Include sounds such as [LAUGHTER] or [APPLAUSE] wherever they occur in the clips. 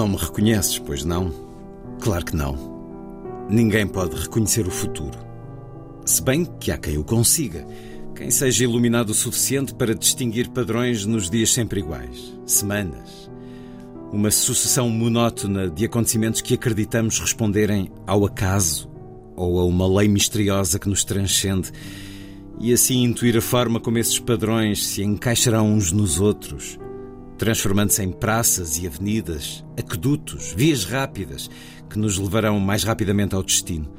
Não me reconheces, pois não? Claro que não. Ninguém pode reconhecer o futuro. Se bem que há quem o consiga. Quem seja iluminado o suficiente para distinguir padrões nos dias sempre iguais. Semanas. Uma sucessão monótona de acontecimentos que acreditamos responderem ao acaso ou a uma lei misteriosa que nos transcende. E assim intuir a forma como esses padrões se encaixarão uns nos outros transformando-se em praças e avenidas, aquedutos, vias rápidas que nos levarão mais rapidamente ao destino.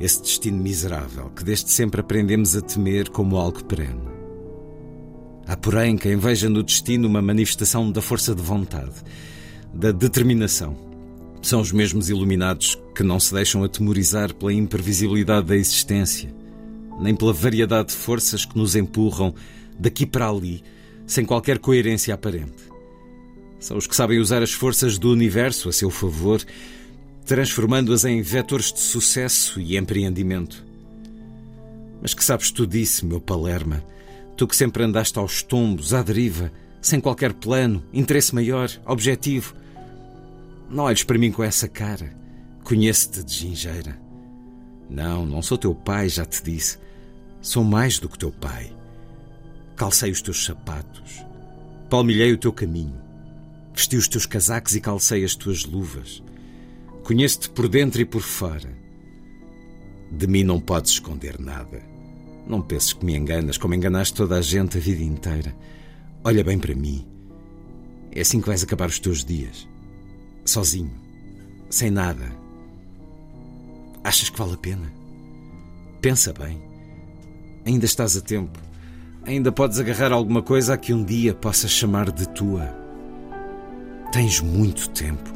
Esse destino miserável que desde sempre aprendemos a temer como algo perene. Há, porém, quem veja no destino uma manifestação da força de vontade, da determinação. São os mesmos iluminados que não se deixam atemorizar pela imprevisibilidade da existência, nem pela variedade de forças que nos empurram daqui para ali sem qualquer coerência aparente. São os que sabem usar as forças do universo a seu favor, transformando-as em vetores de sucesso e empreendimento. Mas que sabes tu disso, meu Palerma? Tu que sempre andaste aos tombos, à deriva, sem qualquer plano, interesse maior, objetivo. Não olhes para mim com essa cara. Conheço-te de gingeira. Não, não sou teu pai, já te disse. Sou mais do que teu pai. Calcei os teus sapatos, palmilhei o teu caminho, vesti os teus casacos e calcei as tuas luvas. Conheço-te por dentro e por fora. De mim não podes esconder nada. Não penses que me enganas como enganaste toda a gente a vida inteira. Olha bem para mim. É assim que vais acabar os teus dias. Sozinho. Sem nada. Achas que vale a pena? Pensa bem. Ainda estás a tempo. Ainda podes agarrar alguma coisa a que um dia possas chamar de tua. Tens muito tempo.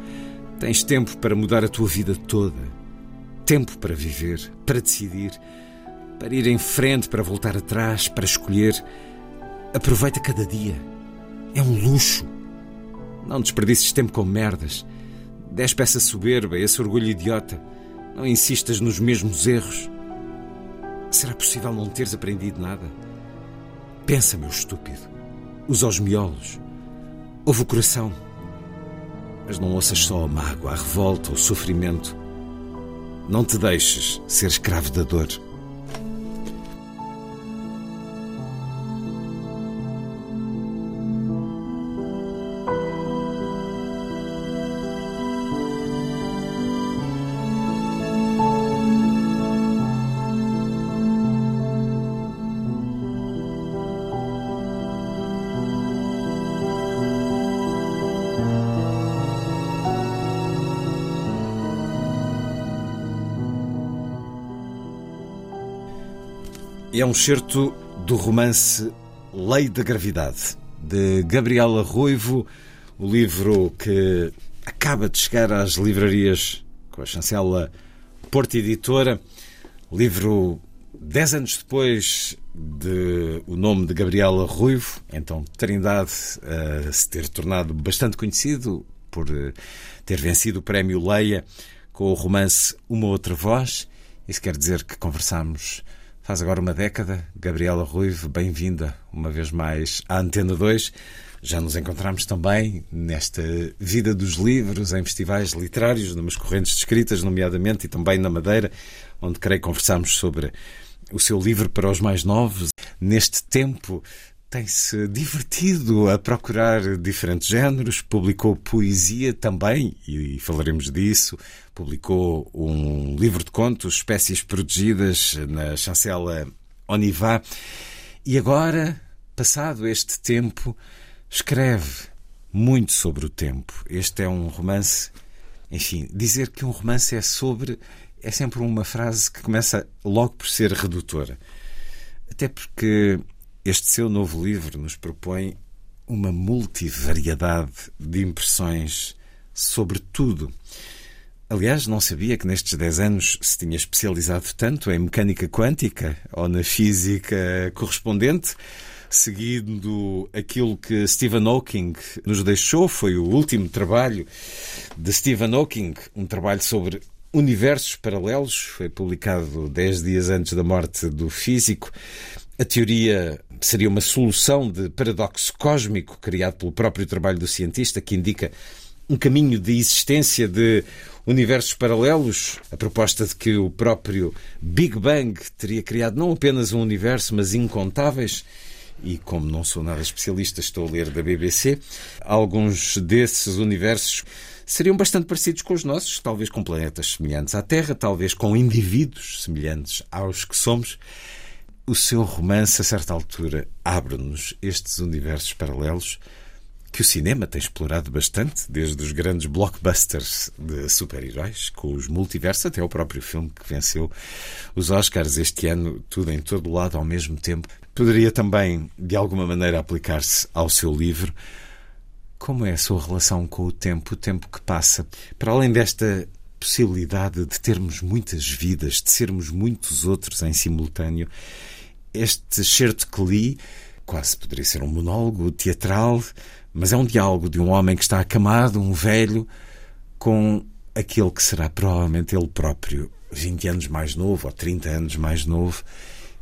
Tens tempo para mudar a tua vida toda. Tempo para viver, para decidir, para ir em frente, para voltar atrás, para escolher. Aproveita cada dia. É um luxo. Não desperdices tempo com merdas. Despe essa soberba, esse orgulho idiota. Não insistas nos mesmos erros. Será possível não teres aprendido nada? Pensa, meu estúpido. Usa os miolos. Ouve o coração. Mas não ouças só a mágoa, a revolta, o sofrimento. Não te deixes ser escravo da dor. É um certo do romance Lei da Gravidade, de Gabriela Ruivo, o livro que acaba de chegar às livrarias com a chancela Porta Editora, livro dez anos depois de o nome de Gabriela Ruivo, então Trindade a se ter tornado bastante conhecido por eh, ter vencido o prémio Leia com o romance Uma Outra Voz. Isso quer dizer que conversamos Faz agora uma década. Gabriela Ruivo, bem-vinda uma vez mais à Antena 2. Já nos encontramos também nesta vida dos livros, em festivais literários, numas correntes de escritas, nomeadamente, e também na Madeira, onde creio conversamos sobre o seu livro para os mais novos. Neste tempo tem-se divertido a procurar diferentes géneros, publicou poesia também, e falaremos disso. Publicou um livro de contos, Espécies Protegidas, na chancela Onivá. E agora, passado este tempo, escreve muito sobre o tempo. Este é um romance. Enfim, dizer que um romance é sobre é sempre uma frase que começa logo por ser redutora. Até porque este seu novo livro nos propõe uma multivariedade de impressões sobre tudo. Aliás, não sabia que nestes 10 anos se tinha especializado tanto em mecânica quântica ou na física correspondente, seguindo aquilo que Stephen Hawking nos deixou, foi o último trabalho de Stephen Hawking, um trabalho sobre universos paralelos, foi publicado 10 dias antes da morte do físico. A teoria seria uma solução de paradoxo cósmico criado pelo próprio trabalho do cientista que indica um caminho de existência de universos paralelos, a proposta de que o próprio Big Bang teria criado não apenas um universo, mas incontáveis. E como não sou nada especialista, estou a ler da BBC, alguns desses universos seriam bastante parecidos com os nossos, talvez com planetas semelhantes à Terra, talvez com indivíduos semelhantes aos que somos o seu romance, a certa altura, abre-nos estes universos paralelos que o cinema tem explorado bastante, desde os grandes blockbusters de super-heróis, com os multiversos, até o próprio filme que venceu os Oscars este ano, tudo em todo lado ao mesmo tempo. Poderia também, de alguma maneira, aplicar-se ao seu livro. Como é a sua relação com o tempo, o tempo que passa? Para além desta possibilidade de termos muitas vidas, de sermos muitos outros em simultâneo, este certo que li quase poderia ser um monólogo teatral, mas é um diálogo de um homem que está acamado, um velho, com aquele que será provavelmente ele próprio, 20 anos mais novo ou 30 anos mais novo.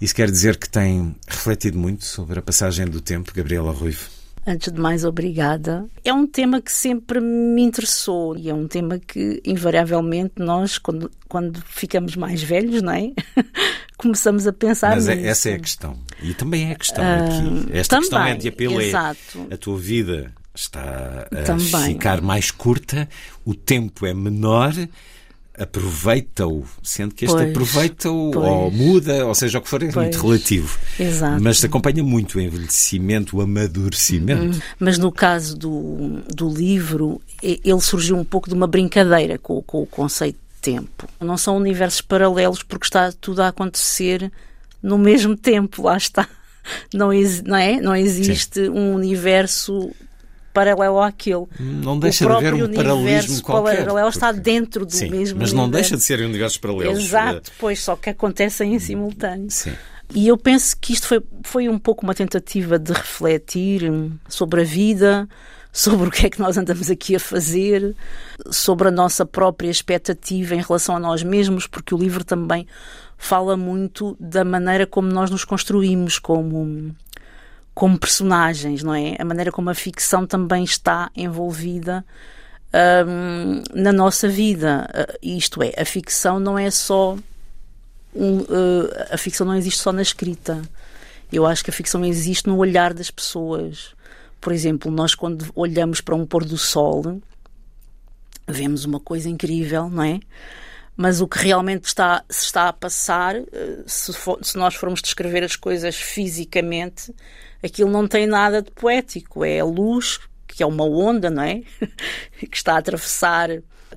Isso quer dizer que tem refletido muito sobre a passagem do tempo, Gabriela Ruivo? Antes de mais, obrigada. É um tema que sempre me interessou e é um tema que, invariavelmente, nós, quando, quando ficamos mais velhos, não é? [LAUGHS] começamos a pensar Mas é, nisso. essa é a questão. E também é a questão uh, aqui. Esta também, questão é de apelo exato. é a tua vida está a também. ficar mais curta, o tempo é menor aproveita-o, sendo que este aproveita-o ou muda, ou seja, o que for, é pois, muito relativo. Exato. Mas acompanha muito o envelhecimento, o amadurecimento. Hum, mas no caso do, do livro, ele surgiu um pouco de uma brincadeira com, com o conceito de tempo. Não são universos paralelos porque está tudo a acontecer no mesmo tempo, lá está. Não, não, é? não existe Sim. um universo paralelo àquele. Não deixa de haver um paralelismo qualquer. paralelo porque... está dentro do Sim, mesmo Mas não deixa de serem universos paralelos. Exato, pois, só que acontecem em simultâneo. Sim. E eu penso que isto foi, foi um pouco uma tentativa de refletir sobre a vida, sobre o que é que nós andamos aqui a fazer, sobre a nossa própria expectativa em relação a nós mesmos, porque o livro também fala muito da maneira como nós nos construímos como como personagens, não é? A maneira como a ficção também está envolvida um, na nossa vida. Uh, isto é, a ficção não é só. Um, uh, a ficção não existe só na escrita. Eu acho que a ficção existe no olhar das pessoas. Por exemplo, nós quando olhamos para um pôr do sol, vemos uma coisa incrível, não é? Mas o que realmente está, se está a passar, uh, se, for, se nós formos descrever as coisas fisicamente, aquilo não tem nada de poético, é a luz, que é uma onda, não é? [LAUGHS] que está a atravessar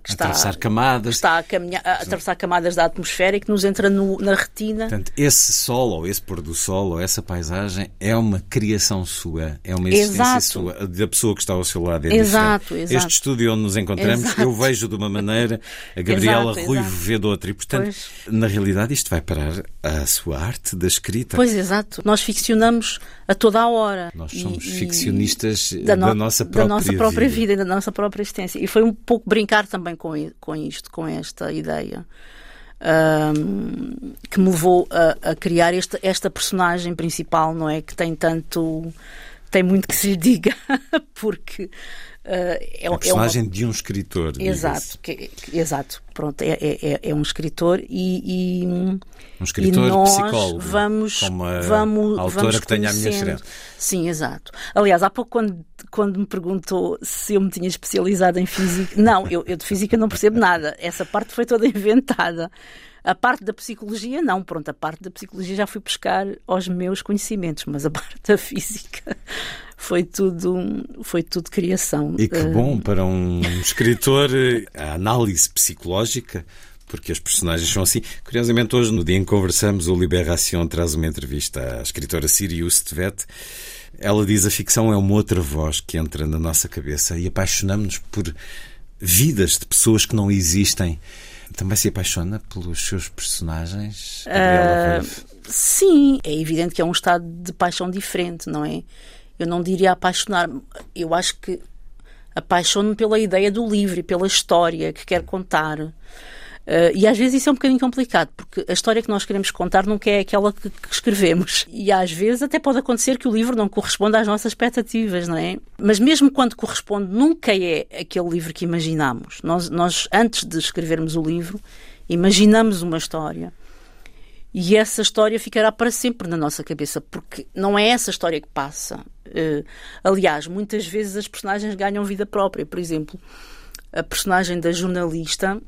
que está, atravessar camadas. está a, caminhar, a atravessar camadas da atmosfera e que nos entra no, na retina. Portanto, esse sol, ou esse pôr do sol, ou essa paisagem é uma criação sua, é uma existência exato. sua, da pessoa que está ao seu lado. É exato, exato. Este estúdio onde nos encontramos, exato. eu vejo de uma maneira, a Gabriela exato, Ruivo vê de outra. E, portanto, pois. na realidade, isto vai parar à sua arte da escrita. Pois, exato. Nós ficcionamos a toda a hora. Nós somos e, ficcionistas da, no, da, nossa própria, da nossa própria vida. vida e da nossa própria existência. E foi um pouco brincar também com, com isto, com esta ideia. Um, que me levou a, a criar esta, esta personagem principal, não é? Que tem tanto. tem muito que se lhe diga, [LAUGHS] porque Uh, é, a personagem é uma... de um escritor. Exato, que, que, exato. Pronto, é, é, é, um escritor e, e um escritor e nós psicólogo. Vamos, vamos, autora vamos que tenha a minha estreia. Sim, exato. Aliás, há pouco quando, quando me perguntou se eu me tinha especializado em física, não, eu, eu de física não percebo nada. Essa parte foi toda [LAUGHS] inventada. A parte da psicologia, não, pronto, a parte da psicologia já fui buscar aos meus conhecimentos, mas a parte da física [LAUGHS] foi tudo, foi tudo criação. E que bom para um escritor, a análise psicológica porque as personagens são assim. Curiosamente, hoje, no dia em que conversamos, o Libération traz uma entrevista à escritora Sirius Tvet. Ela diz a ficção é uma outra voz que entra na nossa cabeça e apaixonamos-nos por vidas de pessoas que não existem. Também se apaixona pelos seus personagens? Uh, sim, é evidente que é um estado de paixão diferente, não é? Eu não diria apaixonar. Eu acho que apaixono-me pela ideia do livro e pela história que quer contar. Uh, e às vezes isso é um bocadinho complicado, porque a história que nós queremos contar nunca é aquela que, que, escrevemos. E às vezes até pode acontecer que o livro não corresponda às nossas expectativas, não é? Mas mesmo quando corresponde, nunca é aquele livro que imaginamos. Nós, nós antes de escrevermos o livro, imaginamos uma história. E essa história ficará para sempre na nossa cabeça, porque não é essa história que passa. Uh, aliás, muitas vezes as personagens ganham vida própria. Por exemplo, a personagem da jornalista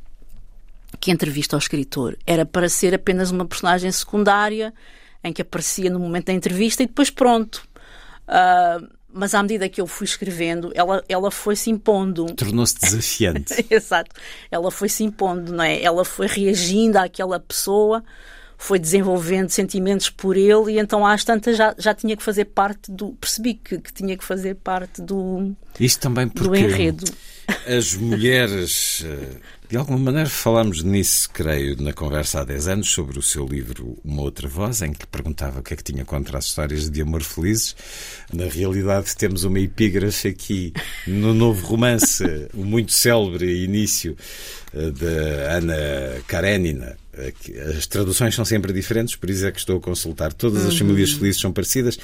que entrevista ao escritor. Era para ser apenas uma personagem secundária, em que aparecia no momento da entrevista e depois pronto. Uh, mas à medida que eu fui escrevendo, ela, ela foi se impondo. Tornou-se desafiante. [LAUGHS] Exato. Ela foi se impondo, não é? Ela foi reagindo àquela pessoa, foi desenvolvendo sentimentos por ele e então às tantas já, já tinha que fazer parte do. Percebi que, que tinha que fazer parte do. Isto também porque. Do enredo. As mulheres eh, de alguma maneira falámos nisso, creio, na conversa há 10 anos, sobre o seu livro Uma Outra Voz, em que perguntava o que é que tinha contra as histórias de amor felizes. Na realidade, temos uma epígrafe aqui no novo romance, o muito célebre início eh, de Ana Karenina, as traduções são sempre diferentes, por isso é que estou a consultar. Todas as uhum. famílias felizes são parecidas,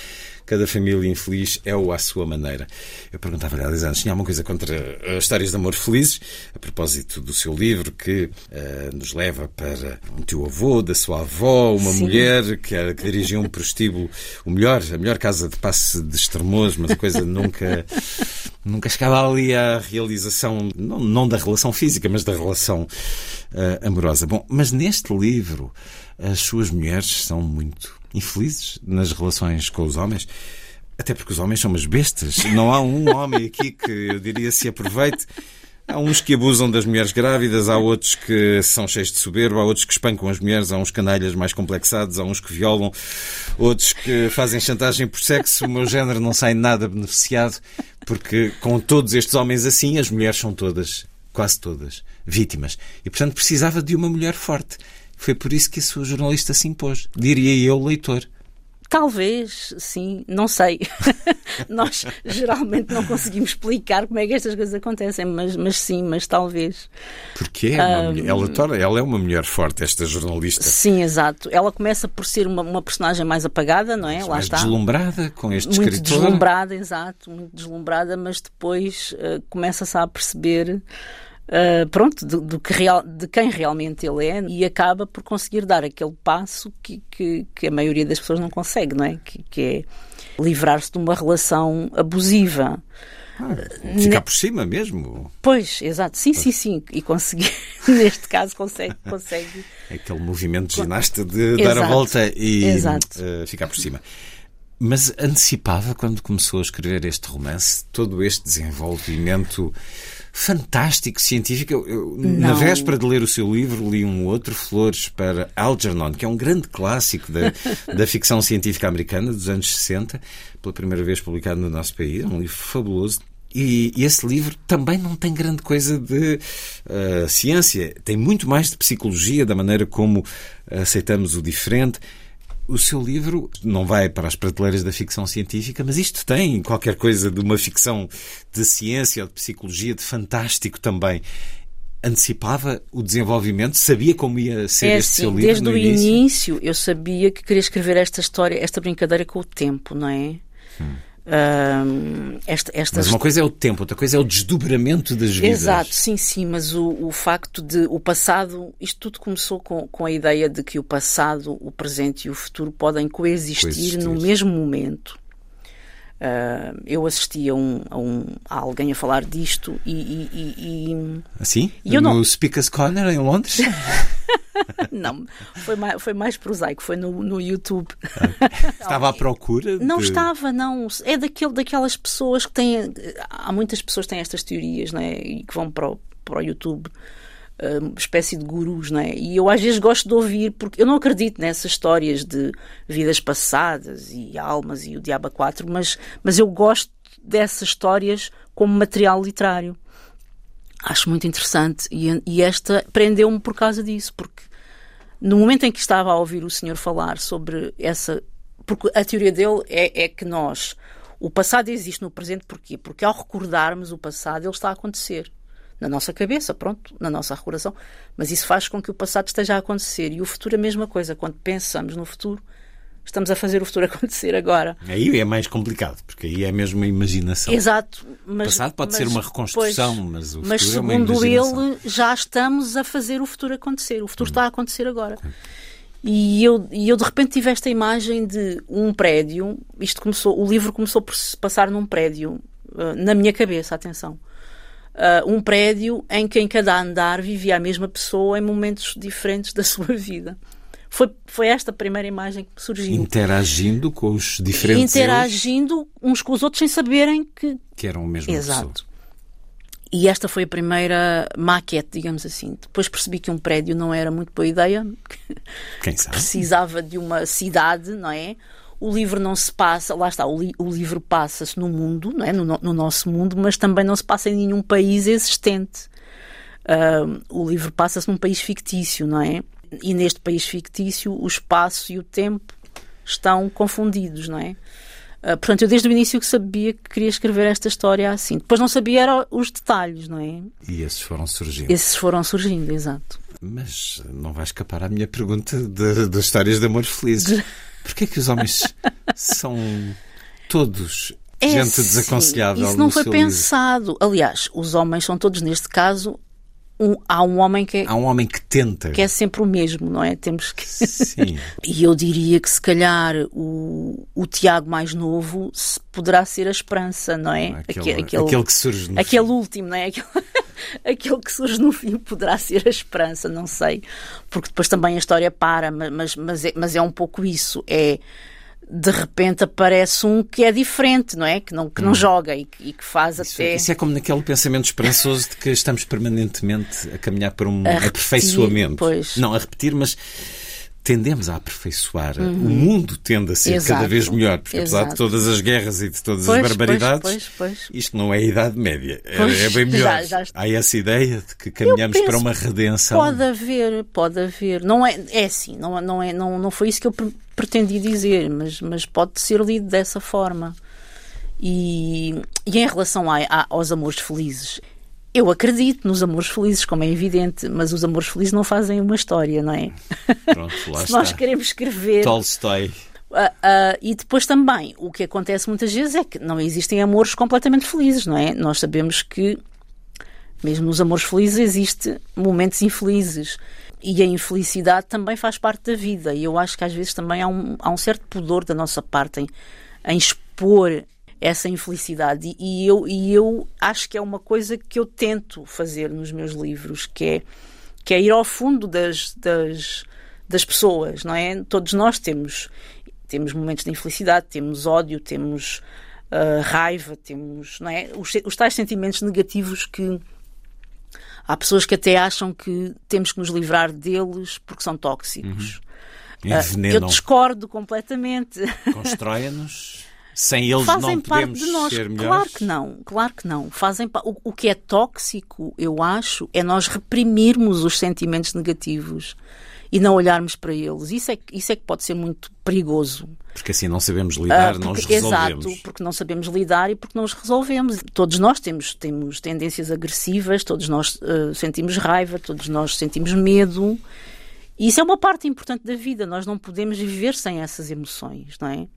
cada família infeliz é o à sua maneira. Eu perguntava-lhe há 10 anos, tinha alguma coisa contra as histórias de amor felizes, a propósito do seu livro, que uh, nos leva para um tio-avô, da sua avó, uma Sim. mulher que, era, que dirigia um prostíbulo, o melhor, a melhor casa de passe de extremoso, mas a coisa nunca, nunca chegava ali à realização, não, não da relação física, mas da relação uh, amorosa. Bom, mas neste livro as suas mulheres são muito infelizes nas relações com os homens. Até porque os homens são umas bestas. Não há um homem aqui que eu diria se aproveite. Há uns que abusam das mulheres grávidas, há outros que são cheios de soberba, há outros que espancam as mulheres, há uns canalhas mais complexados, há uns que violam, outros que fazem chantagem por sexo. O meu género não sai nada beneficiado, porque com todos estes homens assim, as mulheres são todas, quase todas, vítimas. E, portanto, precisava de uma mulher forte. Foi por isso que a sua jornalista se impôs, diria eu, leitor. Talvez, sim, não sei. [LAUGHS] Nós geralmente não conseguimos explicar como é que estas coisas acontecem, mas, mas sim, mas talvez. Porque é uma um, mulher, ela, torna, ela é uma mulher forte, esta jornalista. Sim, exato. Ela começa por ser uma, uma personagem mais apagada, não é? Mas Lá mais está. deslumbrada com este muito escritor. deslumbrada, exato, muito deslumbrada, mas depois uh, começa-se a perceber uh, pronto, do, do que real, de quem realmente ele é e acaba por conseguir dar aquele passo que, que, que a maioria das pessoas não consegue, não é? Que, que é livrar-se de uma relação abusiva. Ah, ficar por cima mesmo. Pois, exato. Sim, sim, sim. E conseguir, [LAUGHS] neste caso, consegue. consegue... É aquele movimento ginasta de exato. dar a volta e uh, ficar por cima. Mas antecipava, quando começou a escrever este romance, todo este desenvolvimento fantástico científico. Eu, eu na véspera de ler o seu livro, li um outro, Flores para Algernon, que é um grande clássico da, [LAUGHS] da ficção científica americana dos anos 60, pela primeira vez publicado no nosso país. Um livro fabuloso. E, esse livro também não tem grande coisa de uh, ciência, tem muito mais de psicologia, da maneira como aceitamos o diferente. O seu livro não vai para as prateleiras da ficção científica, mas isto tem qualquer coisa de uma ficção de ciência ou de psicologia, de fantástico também. Antecipava o desenvolvimento, sabia como ia ser é este assim, seu livro desde no o início? início eu sabia que queria escrever esta história, esta brincadeira com o tempo, não é? Hum. Uh, esta, esta... Mas uma coisa é o tempo, outra coisa é o desdobramento das vidas. Exato, sim, sim, mas o, o facto de o passado, isto tudo começou com, com a ideia de que o passado, o presente e o futuro podem coexistir, coexistir. no mesmo momento. Uh, eu assisti a, um, a, um, a alguém a falar disto e. e, e assim? E eu no não... Speaker's Corner em Londres? [LAUGHS] [LAUGHS] não, foi mais, foi mais prosaico, foi no, no YouTube. [LAUGHS] Estava à procura? De... Não estava, não. É daquele, daquelas pessoas que têm. Há muitas pessoas que têm estas teorias, né? E que vão para o, para o YouTube. uma espécie de gurus, não é? E eu às vezes gosto de ouvir, porque eu não acredito nessas histórias de vidas passadas e almas e o Diabo 4, mas, mas eu gosto dessas histórias como material literário. Acho muito interessante e, e esta prendeu-me por causa disso, porque no momento em que estava a ouvir o senhor falar sobre essa. Porque a teoria dele é, é que nós. O passado existe no presente porquê? Porque ao recordarmos o passado, ele está a acontecer na nossa cabeça, pronto, na nossa recordação, mas isso faz com que o passado esteja a acontecer e o futuro a mesma coisa. Quando pensamos no futuro, estamos a fazer o futuro [LAUGHS] acontecer agora. Aí é mais complicado, porque aí é mesmo a imaginação. Exato. Mas, o passado pode mas, ser uma reconstrução, pois, mas o futuro mas segundo é uma imaginação. ele, já estamos a fazer o futuro acontecer. O futuro hum. está a acontecer agora. E eu, e eu de repente tive esta imagem de um prédio. Isto começou, o livro começou por se passar num prédio, uh, na minha cabeça, atenção. Uh, um prédio em que em cada andar vivia a mesma pessoa em momentos diferentes da [LAUGHS] sua vida. Foi, foi esta primeira imagem que surgiu. Interagindo com os diferentes. Interagindo eus. uns com os outros sem saberem que. Que eram o mesmo Exato. Pessoa. E esta foi a primeira maquete, digamos assim. Depois percebi que um prédio não era muito boa ideia. Quem sabe? Precisava de uma cidade, não é? O livro não se passa, lá está, o, li, o livro passa-se no mundo, não é? No, no, nosso mundo, mas também não se passa em nenhum país existente. Uh, o livro passa-se num país fictício, não é? E neste país fictício o espaço e o tempo estão confundidos, não é? Uh, portanto, eu desde o início que sabia que queria escrever esta história assim. Depois não sabia era os detalhes, não é? E esses foram surgindo. Esses foram surgindo, exato. Mas não vai escapar à minha pergunta das histórias de amor felizes. Porquê é que os homens são todos é gente sim, desaconselhável? Isso não foi pensado. Livro? Aliás, os homens são todos, neste caso, um, há um homem que é, há um homem que tenta. que é sempre o mesmo não é? Temos que sim. [LAUGHS] E eu diria que se calhar o, o Tiago mais novo poderá ser a esperança não é? Aquele, aquele, aquele que surge no aquele fim. último não é? Aquele, [LAUGHS] aquele que surge no fim poderá ser a esperança não sei. Porque depois também a história para mas mas é, mas é um pouco isso. É de repente aparece um que é diferente, não é? Que não, que não hum. joga e que, e que faz isso, até. Isso é como naquele pensamento esperançoso de que estamos permanentemente a caminhar para um a aperfeiçoamento. Repetir, pois. Não a repetir, mas tendemos a aperfeiçoar. Uhum. O mundo tende a ser Exato. cada vez melhor, porque Exato. apesar de todas as guerras e de todas pois, as barbaridades, pois, pois, isto não é a Idade Média. É, é, bem melhor. [LAUGHS] Já, já Há essa ideia de que caminhamos para uma redenção. Pode haver, pode haver. Não é, é assim, não, não, é, não, não foi isso que eu pretendi dizer, mas, mas pode ser lido dessa forma. E, e em relação a, a, aos amores felizes, eu acredito nos amores felizes, como é evidente, mas os amores felizes não fazem uma história, não é? Pronto, lá [LAUGHS] Se está. nós queremos escrever. Tolstói. Uh, uh, e depois também, o que acontece muitas vezes é que não existem amores completamente felizes, não é? Nós sabemos que, mesmo nos amores felizes, existem momentos infelizes. E a infelicidade também faz parte da vida. E eu acho que às vezes também há um, há um certo pudor da nossa parte em, em expor essa infelicidade. E, eu, e eu acho que é uma coisa que eu tento fazer nos meus livros, que é, que é ir ao fundo das, das, das pessoas, não é? Todos nós temos, temos momentos de infelicidade, temos ódio, temos uh, raiva, temos, não é? Os, os tais sentimentos negativos que há pessoas que até acham que temos que nos livrar deles porque são tóxicos. Uhum. Uh, eu discordo completamente. Constroem-nos [LAUGHS] sem eles Fazem não parte de nós. ser melhores? Claro que não, claro que não. Fazem o, o que é tóxico, eu acho, é nós reprimirmos os sentimentos negativos e não olharmos para eles. Isso é, isso é que pode ser muito perigoso. Porque assim não sabemos lidar, uh, não os resolvemos. Exato, porque não sabemos lidar e porque não os resolvemos. Todos nós temos, temos tendências agressivas, todos nós uh, sentimos raiva, todos nós sentimos medo. E isso é uma parte importante da vida. Nós não podemos viver sem essas emoções, não é?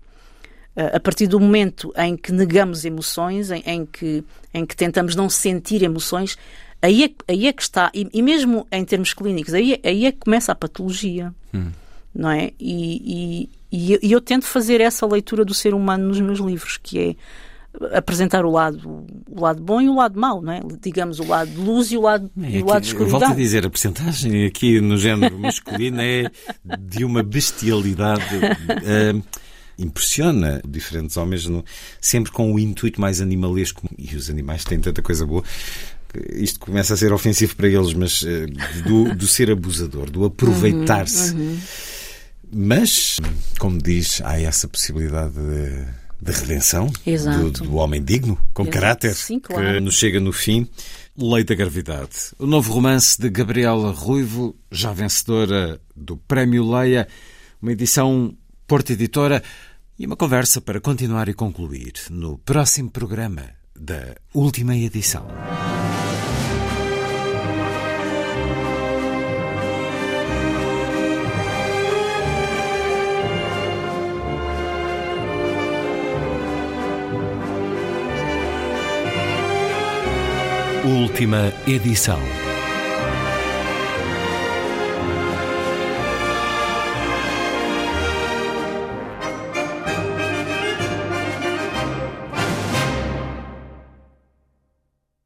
A partir do momento em que negamos emoções, em, em, que, em que tentamos não sentir emoções, aí é, aí é que está, e, e, mesmo em termos clínicos, aí, aí é que começa a patologia, hum. não é? E, e, e, eu tento fazer essa leitura do ser humano nos meus livros, que é apresentar o lado, o lado bom e o lado mau, não é? Digamos, o lado de luz e o lado, é, e o lado de escuridão. Volto a dizer, a percentagem aqui no género masculino é de uma bestialidade... Uh, impressiona diferentes homens, no, sempre com o intuito mais animalesco. E os animais têm tanta coisa boa isto começa a ser ofensivo para eles, mas eh, do, do ser abusador, do aproveitar-se. Uhum, uhum. Mas, como diz, há essa possibilidade de, de redenção do, do, homem digno, com Exato. caráter, Sim, claro. que nos chega no fim. Lei da Gravidade. O novo romance de Gabriela Ruivo, já vencedora do Prémio Leia, uma edição Porta Editora e uma conversa para continuar e concluir no próximo programa da última edição. Última edição.